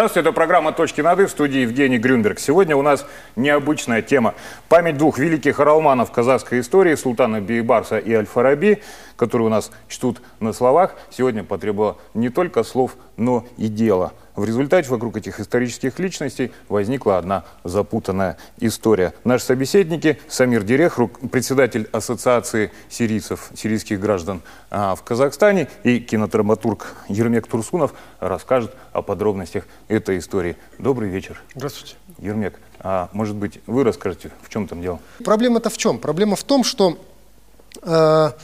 Здравствуйте, это программа «Точки над «и» в студии Евгений Грюнберг. Сегодня у нас необычная тема. Память двух великих оралманов казахской истории, султана Бейбарса и Аль-Фараби, которые у нас чтут на словах, сегодня потребовала не только слов, но и дела. В результате вокруг этих исторических личностей возникла одна запутанная история. Наши собеседники Самир Дерех, председатель Ассоциации сирийцев, сирийских граждан а, в Казахстане, и кинодраматург Ермек Турсунов расскажут о подробностях этой истории. Добрый вечер. Здравствуйте. Ермек, а может быть, вы расскажете, в чем там дело? Проблема-то в чем? Проблема в том, что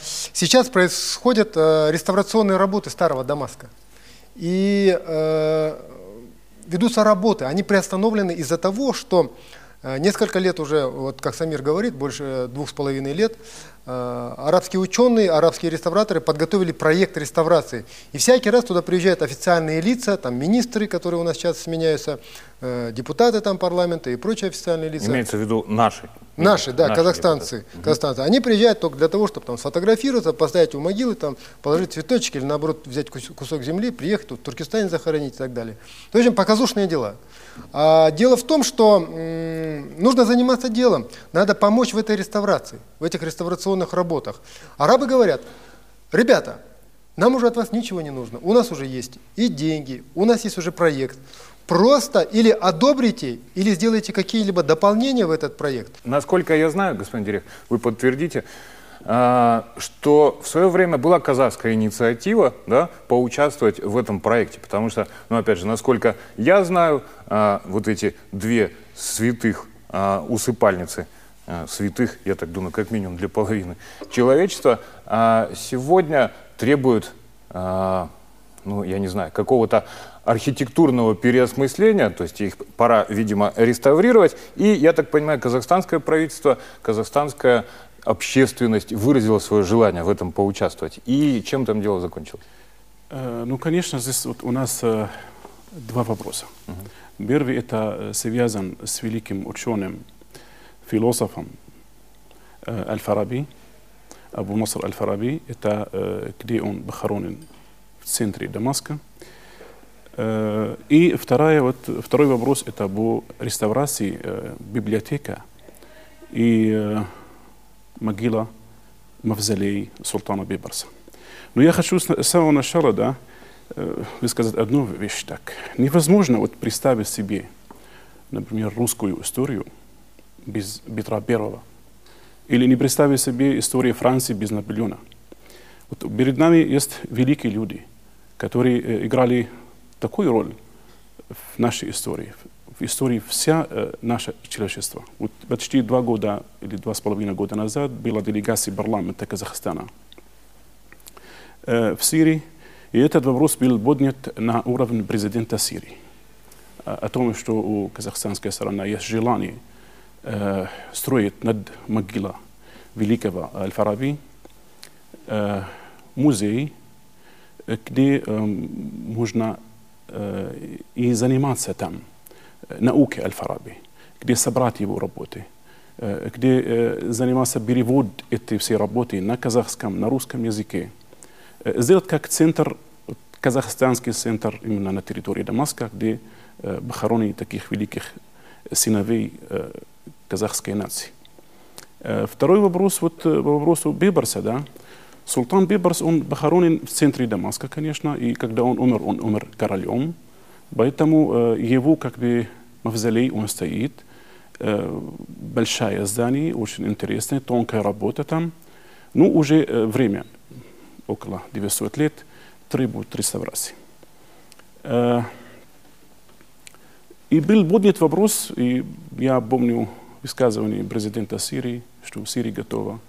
сейчас происходят э, реставрационные работы старого Дамаска. И э, ведутся работы. Они приостановлены из-за того, что э, несколько лет уже, вот как Самир говорит, больше двух с половиной лет, Э, арабские ученые, арабские реставраторы подготовили проект реставрации. И всякий раз туда приезжают официальные лица, там министры, которые у нас сейчас сменяются, э, депутаты там парламента и прочие официальные лица. Имеется в виду наши. Наши, да, наши казахстанцы. Депутаты. казахстанцы. Они приезжают только для того, чтобы там сфотографироваться, поставить у могилы, там, положить цветочки или наоборот взять кусок земли, приехать тут в Туркестане захоронить и так далее. В общем, показушные дела. А дело в том, что нужно заниматься делом, надо помочь в этой реставрации, в этих реставрационных работах. Арабы говорят, ребята, нам уже от вас ничего не нужно, у нас уже есть и деньги, у нас есть уже проект. Просто или одобрите, или сделайте какие-либо дополнения в этот проект. Насколько я знаю, господин директор, вы подтвердите, а, что в свое время была казахская инициатива да, поучаствовать в этом проекте, потому что, ну опять же, насколько я знаю, а, вот эти две святых а, усыпальницы, святых, я так думаю, как минимум для половины человечества, сегодня требуют, ну я не знаю, какого-то архитектурного переосмысления, то есть их пора, видимо, реставрировать. И, я так понимаю, казахстанское правительство, казахстанская общественность выразила свое желание в этом поучаствовать. И чем там дело закончилось? Э, ну, конечно, здесь вот у нас э, два вопроса. Угу. Первый это э, связан с великим ученым, философом Аль-Фараби, Абу Наср Аль-Фараби. Это где он похоронен в центре Дамаска. И вторая, вот, второй вопрос это об реставрации библиотека и могила, мавзолей султана Бибарса. Но я хочу с самого начала да, э, высказать одну вещь так. Невозможно вот представить себе, например, русскую историю без Петра Первого. Или не представить себе историю Франции без Наполеона. Вот перед нами есть великие люди, которые э, играли такую роль в нашей истории, в истории вся э, наше человечество. Вот почти два года или два с половиной года назад была делегация парламента Казахстана э, в Сирии, и этот вопрос был поднят на уровне президента Сирии о том, что у казахстанской стороны есть желание э, строить над могилой великого Аль-Фараби э, музей, где э, можно э, и заниматься там науки Аль-Фараби, где собрать его работы, где занимался перевод этой всей работы на казахском, на русском языке. Сделать как центр, казахстанский центр именно на территории Дамаска, где похоронены таких великих сыновей казахской нации. Второй вопрос, вот по вопросу Бибарса, да, Султан Бибарс, он похоронен в центре Дамаска, конечно, и когда он умер, он умер королем, Поэтому э, его как бы мавзолей, он стоит. Э, большое здание, очень интересное, тонкая работа там. Ну, уже э, время, около 900 лет, требует реставрации. И был поднят вопрос, и я помню высказывание президента Сирии, что Сирия готова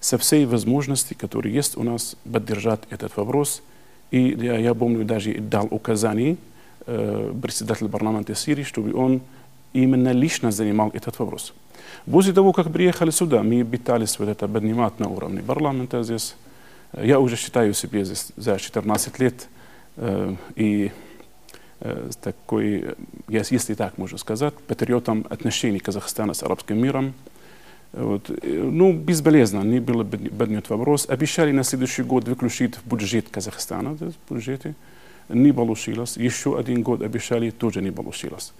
со всей возможности, которые есть у нас, поддержать этот вопрос. И я, я помню, даже дал указание, Э, председатель парламента Сирии, чтобы он именно лично занимал этот вопрос. После того, как приехали сюда, мы пытались вот это поднимать на уровне парламента здесь. Я уже считаю себя здесь за 14 лет э, и э, такой, если так можно сказать, патриотом отношений Казахстана с арабским миром. Вот. Ну, безболезненно не был поднят вопрос. Обещали на следующий год выключить бюджет Казахстана, в бюджете не получилось. Еще один год обещали, тоже не получилось.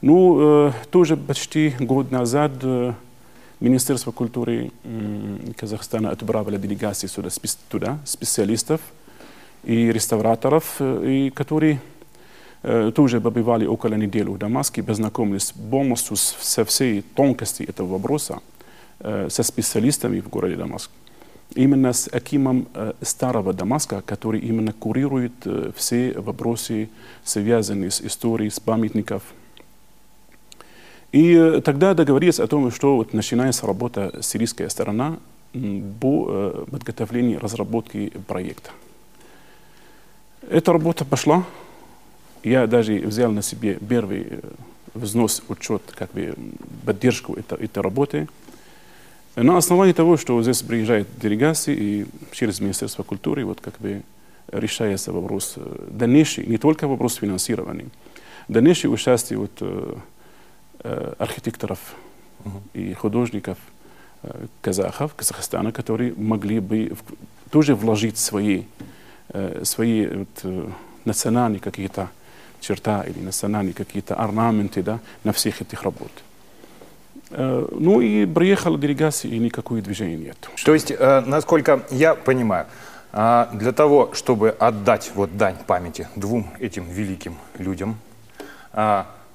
Ну, э, тоже почти год назад э, Министерство культуры Казахстана отправило делегации сюда, туда, специалистов и реставраторов, э, и которые тоже побывали около недели в Дамаске, познакомились полностью со всей тонкостью этого вопроса, со специалистами в городе Дамаск. Именно с Акимом старого Дамаска, который именно курирует все вопросы, связанные с историей, с памятников – и э, тогда договорились о том, что вот начинается работа сирийская сторона по э, подготовлению разработки проекта. Эта работа пошла. Я даже взял на себе первый э, взнос, учет, как бы поддержку этой, этой работы. На основании того, что здесь приезжает делегации и через Министерство культуры вот как бы решается вопрос дальнейший, не только вопрос финансирования, дальнейшее участие вот, Э, архитекторов и художников э, казахов, Казахстана, которые могли бы тоже вложить свои, э, свои вот, национальные какие-то черта или национальные какие-то орнаменты да, на всех этих работ. Ну и приехала делегация, и никакое движения нет. То есть, насколько я понимаю, для того, чтобы отдать вот дань памяти двум этим великим людям,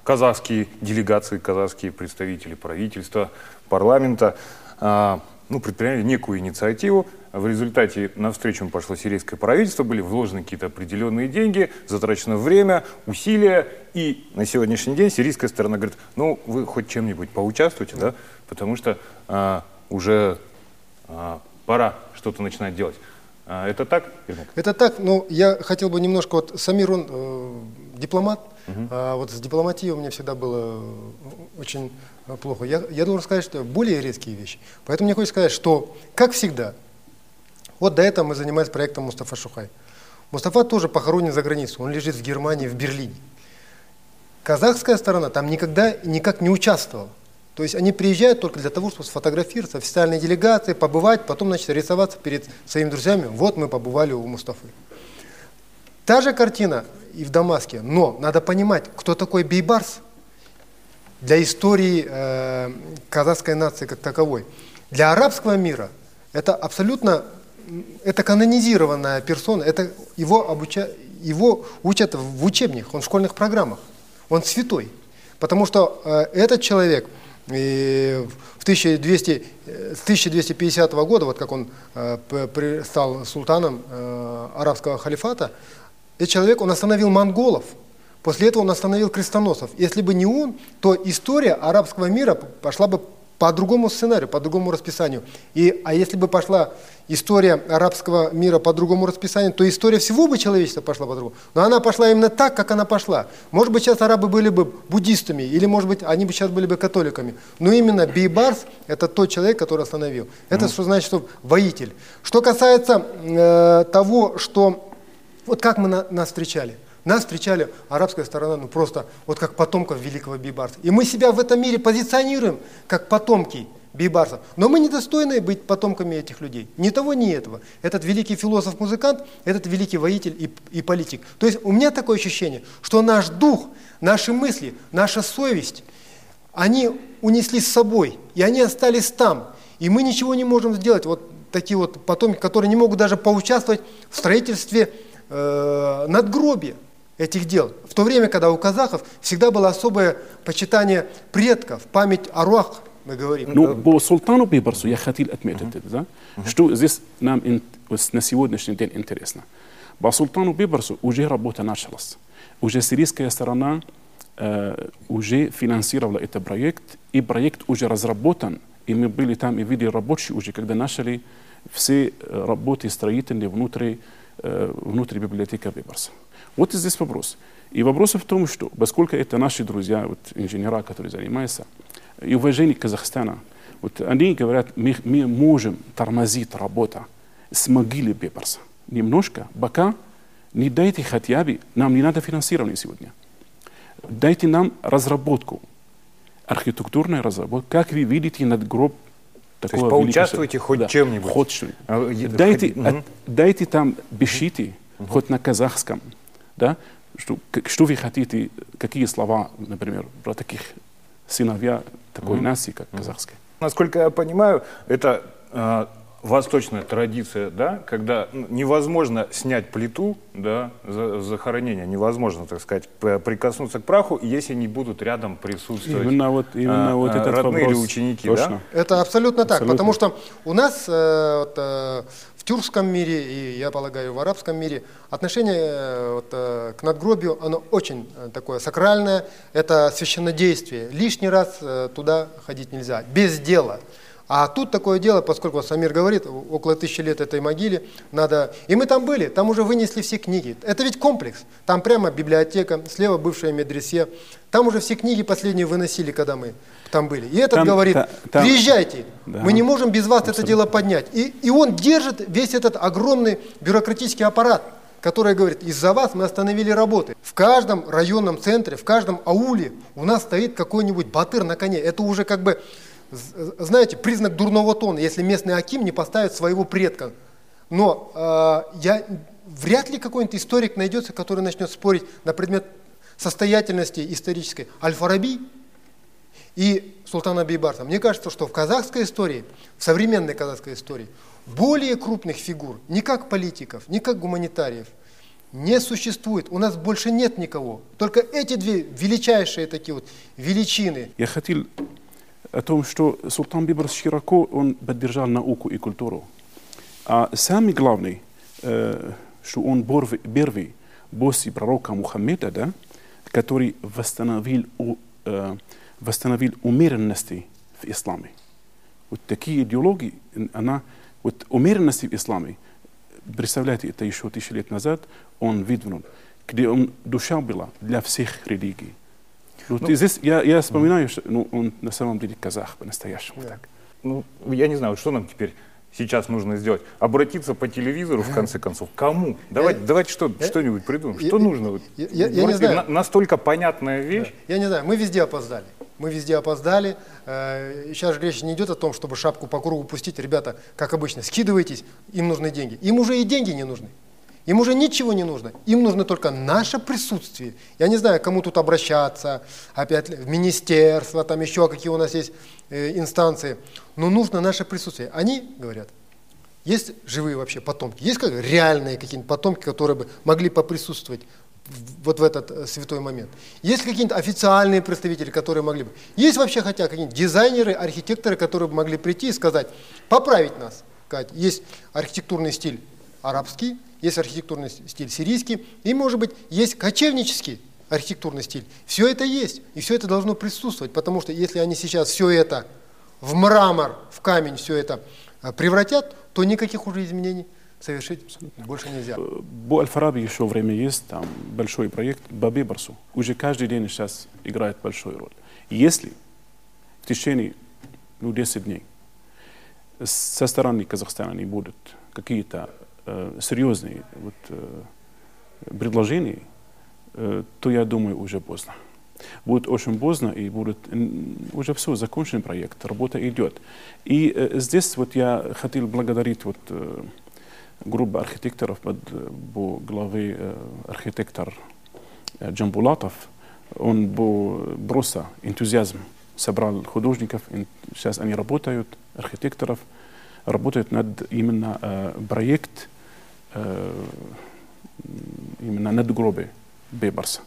казахские делегации, казахские представители правительства, парламента, ну, предприняли некую инициативу. В результате на встречу пошло сирийское правительство, были вложены какие-то определенные деньги, затрачено время, усилия. И на сегодняшний день сирийская сторона говорит, ну, вы хоть чем-нибудь поучаствуйте, да, потому что а, уже а, пора что-то начинать делать. А, это так, Ермак? Это так, но я хотел бы немножко, вот Самир, он э, дипломат, угу. а вот с дипломатией у меня всегда было э, очень плохо. Я, я должен сказать, что более редкие вещи. Поэтому мне хочется сказать, что, как всегда, вот до этого мы занимались проектом Мустафа Шухай. Мустафа тоже похоронен за границей, он лежит в Германии, в Берлине. Казахская сторона там никогда никак не участвовала. То есть они приезжают только для того, чтобы сфотографироваться, официальной делегации, побывать, потом, значит, рисоваться перед своими друзьями. Вот мы побывали у Мустафы. Та же картина и в Дамаске, но надо понимать, кто такой Бейбарс для истории э, казахской нации как таковой. Для арабского мира это абсолютно, это канонизированная персона, это его, обуча, его учат в учебниках, он в школьных программах, он святой. Потому что э, этот человек – и в 1200, с 1250 года, вот как он э, стал султаном э, арабского халифата, этот человек, он остановил монголов, после этого он остановил крестоносов. Если бы не он, то история арабского мира пошла бы по другому сценарию, по другому расписанию. И, а если бы пошла история арабского мира по другому расписанию, то история всего бы человечества пошла по-другому. Но она пошла именно так, как она пошла. Может быть, сейчас арабы были бы буддистами, или, может быть, они бы сейчас были бы католиками. Но именно Бейбарс – это тот человек, который остановил. Это mm. что значит, что воитель. Что касается э, того, что… Вот как мы на, нас встречали. Нас встречали арабская сторона, ну просто вот как потомков великого Бейбарса. И мы себя в этом мире позиционируем как потомки Бейбарса. Но мы недостойны быть потомками этих людей. Ни того, ни этого. Этот великий философ-музыкант, этот великий воитель и, и политик. То есть у меня такое ощущение, что наш дух, наши мысли, наша совесть, они унесли с собой, и они остались там. И мы ничего не можем сделать. Вот такие вот потомки, которые не могут даже поучаствовать в строительстве э, надгробия этих дел. В то время, когда у казахов всегда было особое почитание предков, память о руах, мы говорим. Ну, по султану Бибарсу я хотел отметить это, да? Что здесь нам на сегодняшний день интересно. По султану Бибарсу уже работа началась. Уже сирийская сторона э, уже финансировала этот проект, и проект уже разработан, и мы были там и видели рабочие уже, когда начали все работы строительные внутри, э, внутри библиотеки Бибарса. Вот здесь вопрос. И вопрос в том, что поскольку это наши друзья, вот инженера, которые занимаются, и уважение Казахстана, вот они говорят, мы, мы можем тормозить работу с могилы Бепарса. Немножко, пока не дайте хотя бы, нам не надо финансирование сегодня. Дайте нам разработку, архитектурную разработку, как вы видите над гроб такого То есть поучаствуйте хоть да, чем-нибудь. Хоть. А, дайте, угу. дайте там бешите, угу. хоть на казахском, да, что, что вы хотите, какие слова, например, про таких сыновья такой mm-hmm. нации, как казахской. Насколько я понимаю, это э, восточная традиция, да, когда ну, невозможно снять плиту, да, за, захоронения, невозможно, так сказать, прикоснуться к праху, если не будут рядом присутствовать именно вот, именно а, вот этот родные вопрос. или ученики, Точно. да? Это абсолютно так, потому что у нас э, вот, э, в тюркском мире и, я полагаю, в арабском мире отношение э, вот, э, к надгробию, оно очень э, такое сакральное, это священнодействие. Лишний раз э, туда ходить нельзя, без дела. А тут такое дело, поскольку Самир говорит, около тысячи лет этой могиле надо... И мы там были, там уже вынесли все книги. Это ведь комплекс. Там прямо библиотека, слева бывшая медресе. Там уже все книги последние выносили, когда мы там были. И этот там, говорит, та, там, приезжайте, да, мы не можем без вас абсолютно. это дело поднять. И, и он держит весь этот огромный бюрократический аппарат который говорит, из-за вас мы остановили работы. В каждом районном центре, в каждом ауле у нас стоит какой-нибудь батыр на коне. Это уже как бы знаете, признак дурного тона, если местный Аким не поставит своего предка. Но э, я, вряд ли какой-нибудь историк найдется, который начнет спорить на предмет состоятельности исторической. Аль-Фараби и Султана Бейбарса. Мне кажется, что в казахской истории, в современной казахской истории, более крупных фигур, не как политиков, не как гуманитариев, не существует. У нас больше нет никого. Только эти две величайшие такие вот величины. Я хотел о том, что Султан Бибрс широко он поддержал науку и культуру. А самый главный, э, что он первый после пророка Мухаммеда, да, который восстановил, э, восстановил умеренности в исламе. Вот такие идеологии, она, вот умеренности в исламе, представляете, это еще тысячи лет назад он выдвинул, где он, душа была для всех религий. Ну, ну, здесь я, я вспоминаю, что ну, он на самом деле казах по-настоящему. Да. Так. Ну, я не знаю, что нам теперь сейчас нужно сделать? Обратиться по телевизору, в конце концов. Кому? Давайте, я, давайте что, я, что-нибудь придумаем. Что я, нужно? Я, я, я не знаю. На, настолько понятная вещь. Да. Я не знаю, мы везде опоздали. Мы везде опоздали. Сейчас э, же речь не идет о том, чтобы шапку по кругу пустить. Ребята, как обычно, скидывайтесь, им нужны деньги. Им уже и деньги не нужны. Им уже ничего не нужно. Им нужно только наше присутствие. Я не знаю, кому тут обращаться, опять в министерство, там еще какие у нас есть э, инстанции. Но нужно наше присутствие. Они говорят, есть живые вообще потомки, есть как реальные какие-нибудь потомки, которые бы могли поприсутствовать вот в этот э, святой момент. Есть какие-то официальные представители, которые могли бы. Есть вообще хотя какие-нибудь дизайнеры, архитекторы, которые бы могли прийти и сказать, поправить нас. Есть архитектурный стиль арабский, есть архитектурный стиль сирийский, и, может быть, есть кочевнический архитектурный стиль. Все это есть, и все это должно присутствовать, потому что если они сейчас все это в мрамор, в камень все это э, превратят, то никаких уже изменений совершить больше нельзя. Бо Аль-Фараби еще время есть, там большой проект Баби Барсу. Уже каждый день сейчас играет большую роль. Если в течение ну, 10 дней со стороны Казахстана не будут какие-то э, серьезные вот, э, предложения, э, то я думаю, уже поздно. Будет очень поздно, и будет уже все, закончен проект, работа идет. И здесь вот я хотел благодарить вот, группу архитекторов под по архитектор Джамбулатов. Он был просто энтузиазм, собрал художников, сейчас они работают, архитекторов, работают над именно э, проект именно надгробие Бебарса.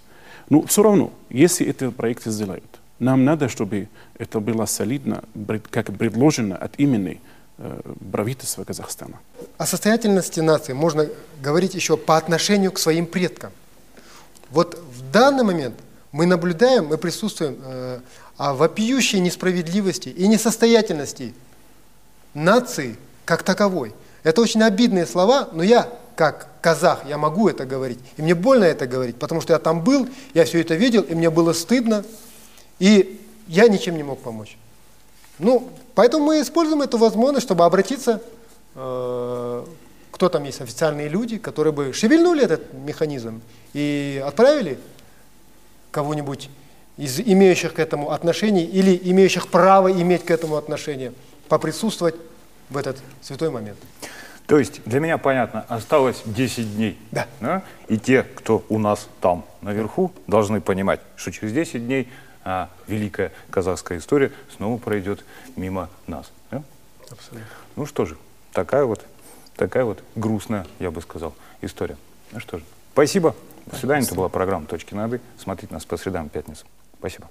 Но все равно, если эти проекты сделают, нам надо, чтобы это было солидно, как предложено от имени э, правительства Казахстана. О состоятельности нации можно говорить еще по отношению к своим предкам. Вот в данный момент мы наблюдаем, мы присутствуем э, о вопиющей несправедливости и несостоятельности нации как таковой – это очень обидные слова, но я, как казах, я могу это говорить. И мне больно это говорить, потому что я там был, я все это видел, и мне было стыдно, и я ничем не мог помочь. Ну, поэтому мы используем эту возможность, чтобы обратиться, э, кто там есть, официальные люди, которые бы шевельнули этот механизм и отправили кого-нибудь из имеющих к этому отношение или имеющих право иметь к этому отношение, поприсутствовать в этот святой момент. То есть для меня понятно, осталось 10 дней. Да. И те, кто у нас там наверху, должны понимать, что через 10 дней а, великая казахская история снова пройдет мимо нас. Да? Абсолютно. Ну что же, такая вот, такая вот грустная, я бы сказал, история. Ну что же, спасибо. До свидания. Это была программа «Точки над «и». Смотрите нас по средам и пятницам. Спасибо.